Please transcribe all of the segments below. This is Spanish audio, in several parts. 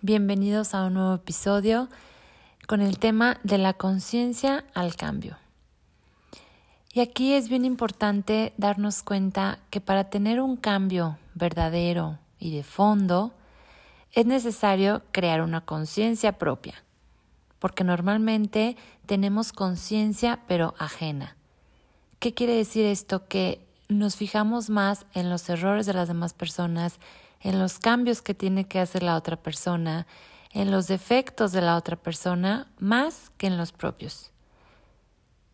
Bienvenidos a un nuevo episodio con el tema de la conciencia al cambio. Y aquí es bien importante darnos cuenta que para tener un cambio verdadero y de fondo es necesario crear una conciencia propia, porque normalmente tenemos conciencia pero ajena. ¿Qué quiere decir esto? Que nos fijamos más en los errores de las demás personas, en los cambios que tiene que hacer la otra persona, en los defectos de la otra persona, más que en los propios.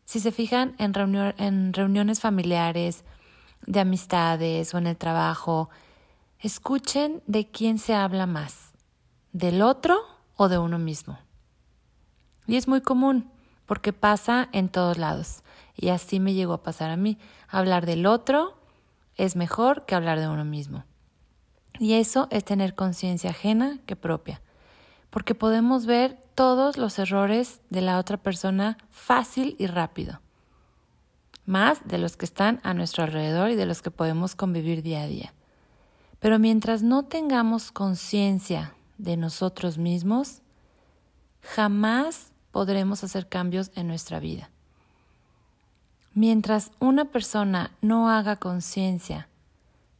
Si se fijan en, en reuniones familiares, de amistades o en el trabajo, escuchen de quién se habla más, del otro o de uno mismo. Y es muy común, porque pasa en todos lados. Y así me llegó a pasar a mí. Hablar del otro es mejor que hablar de uno mismo. Y eso es tener conciencia ajena que propia, porque podemos ver todos los errores de la otra persona fácil y rápido, más de los que están a nuestro alrededor y de los que podemos convivir día a día. Pero mientras no tengamos conciencia de nosotros mismos, jamás podremos hacer cambios en nuestra vida. Mientras una persona no haga conciencia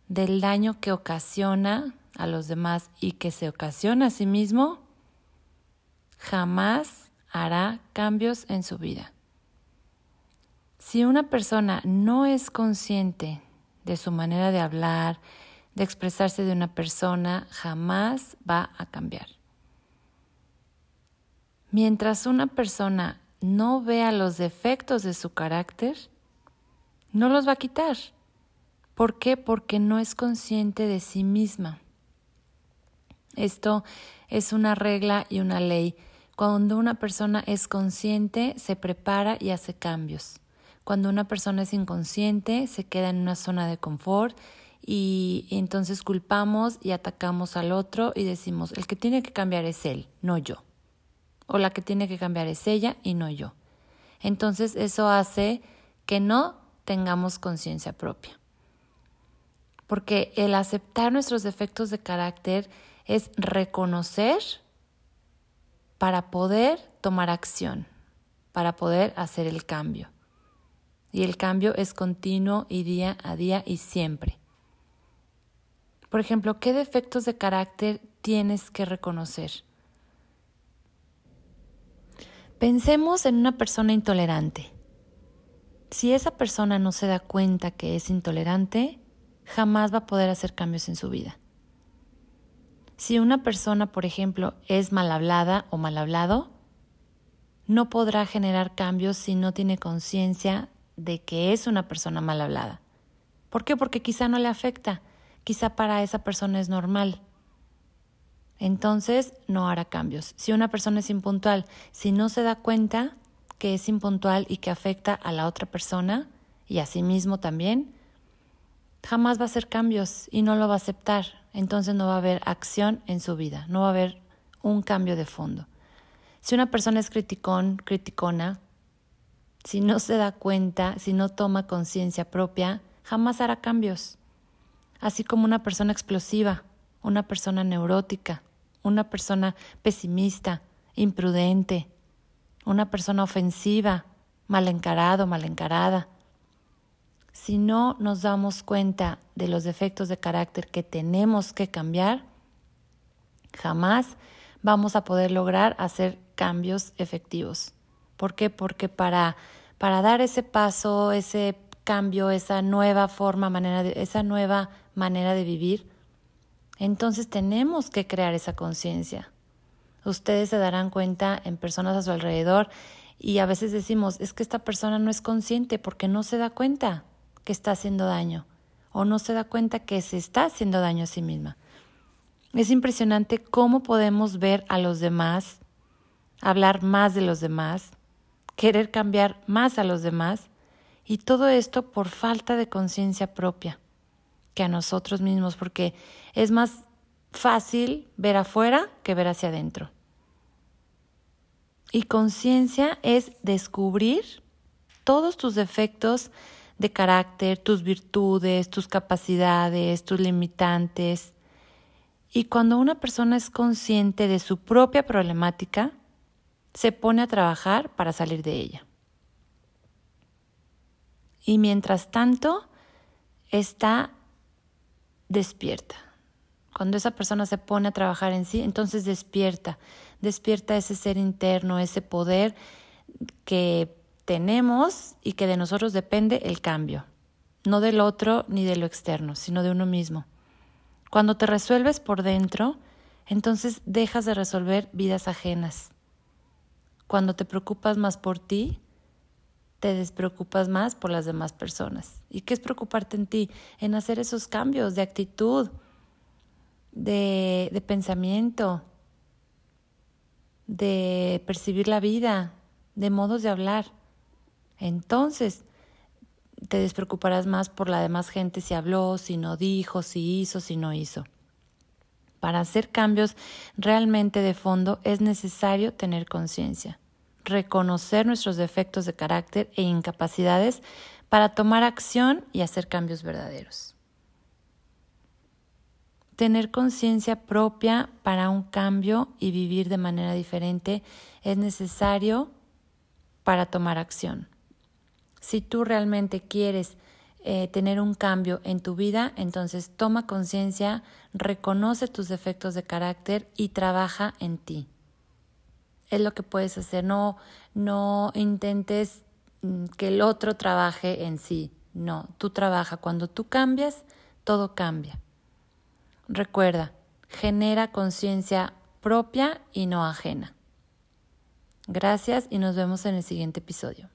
del daño que ocasiona a los demás y que se ocasiona a sí mismo, jamás hará cambios en su vida. Si una persona no es consciente de su manera de hablar, de expresarse de una persona, jamás va a cambiar. Mientras una persona no vea los defectos de su carácter, no los va a quitar. ¿Por qué? Porque no es consciente de sí misma. Esto es una regla y una ley. Cuando una persona es consciente, se prepara y hace cambios. Cuando una persona es inconsciente, se queda en una zona de confort y entonces culpamos y atacamos al otro y decimos, el que tiene que cambiar es él, no yo. O la que tiene que cambiar es ella y no yo. Entonces eso hace que no tengamos conciencia propia porque el aceptar nuestros defectos de carácter es reconocer para poder tomar acción, para poder hacer el cambio. Y el cambio es continuo y día a día y siempre. Por ejemplo, ¿qué defectos de carácter tienes que reconocer? Pensemos en una persona intolerante. Si esa persona no se da cuenta que es intolerante, jamás va a poder hacer cambios en su vida. Si una persona, por ejemplo, es mal hablada o mal hablado, no podrá generar cambios si no tiene conciencia de que es una persona mal hablada. ¿Por qué? Porque quizá no le afecta, quizá para esa persona es normal. Entonces no hará cambios. Si una persona es impuntual, si no se da cuenta que es impuntual y que afecta a la otra persona y a sí mismo también, jamás va a hacer cambios y no lo va a aceptar. Entonces no va a haber acción en su vida, no va a haber un cambio de fondo. Si una persona es criticón, criticona, si no se da cuenta, si no toma conciencia propia, jamás hará cambios. Así como una persona explosiva, una persona neurótica, una persona pesimista, imprudente, una persona ofensiva, mal encarado, mal encarada, si no nos damos cuenta de los defectos de carácter que tenemos que cambiar, jamás vamos a poder lograr hacer cambios efectivos. ¿Por qué? Porque para, para dar ese paso, ese cambio, esa nueva forma, manera de, esa nueva manera de vivir, entonces tenemos que crear esa conciencia. Ustedes se darán cuenta en personas a su alrededor y a veces decimos, es que esta persona no es consciente porque no se da cuenta que está haciendo daño o no se da cuenta que se está haciendo daño a sí misma. Es impresionante cómo podemos ver a los demás, hablar más de los demás, querer cambiar más a los demás y todo esto por falta de conciencia propia que a nosotros mismos, porque es más fácil ver afuera que ver hacia adentro. Y conciencia es descubrir todos tus defectos de carácter, tus virtudes, tus capacidades, tus limitantes Y cuando una persona es consciente de su propia problemática, se pone a trabajar para salir de ella. Y mientras tanto, está despierta. Cuando esa persona se pone a trabajar en sí, entonces despierta, despierta ese ser interno, ese poder que tenemos y que de nosotros depende el cambio, no del otro ni de lo externo, sino de uno mismo. Cuando te resuelves por dentro, entonces dejas de resolver vidas ajenas. Cuando te preocupas más por ti, te despreocupas más por las demás personas. ¿Y qué es preocuparte en ti? En hacer esos cambios de actitud, de, de pensamiento, de percibir la vida, de modos de hablar. Entonces, te despreocuparás más por la demás gente si habló, si no dijo, si hizo, si no hizo. Para hacer cambios realmente de fondo es necesario tener conciencia, reconocer nuestros defectos de carácter e incapacidades para tomar acción y hacer cambios verdaderos. Tener conciencia propia para un cambio y vivir de manera diferente es necesario para tomar acción. Si tú realmente quieres eh, tener un cambio en tu vida, entonces toma conciencia, reconoce tus defectos de carácter y trabaja en ti. Es lo que puedes hacer. No, no intentes mm, que el otro trabaje en sí. No, tú trabaja. Cuando tú cambias, todo cambia. Recuerda, genera conciencia propia y no ajena. Gracias y nos vemos en el siguiente episodio.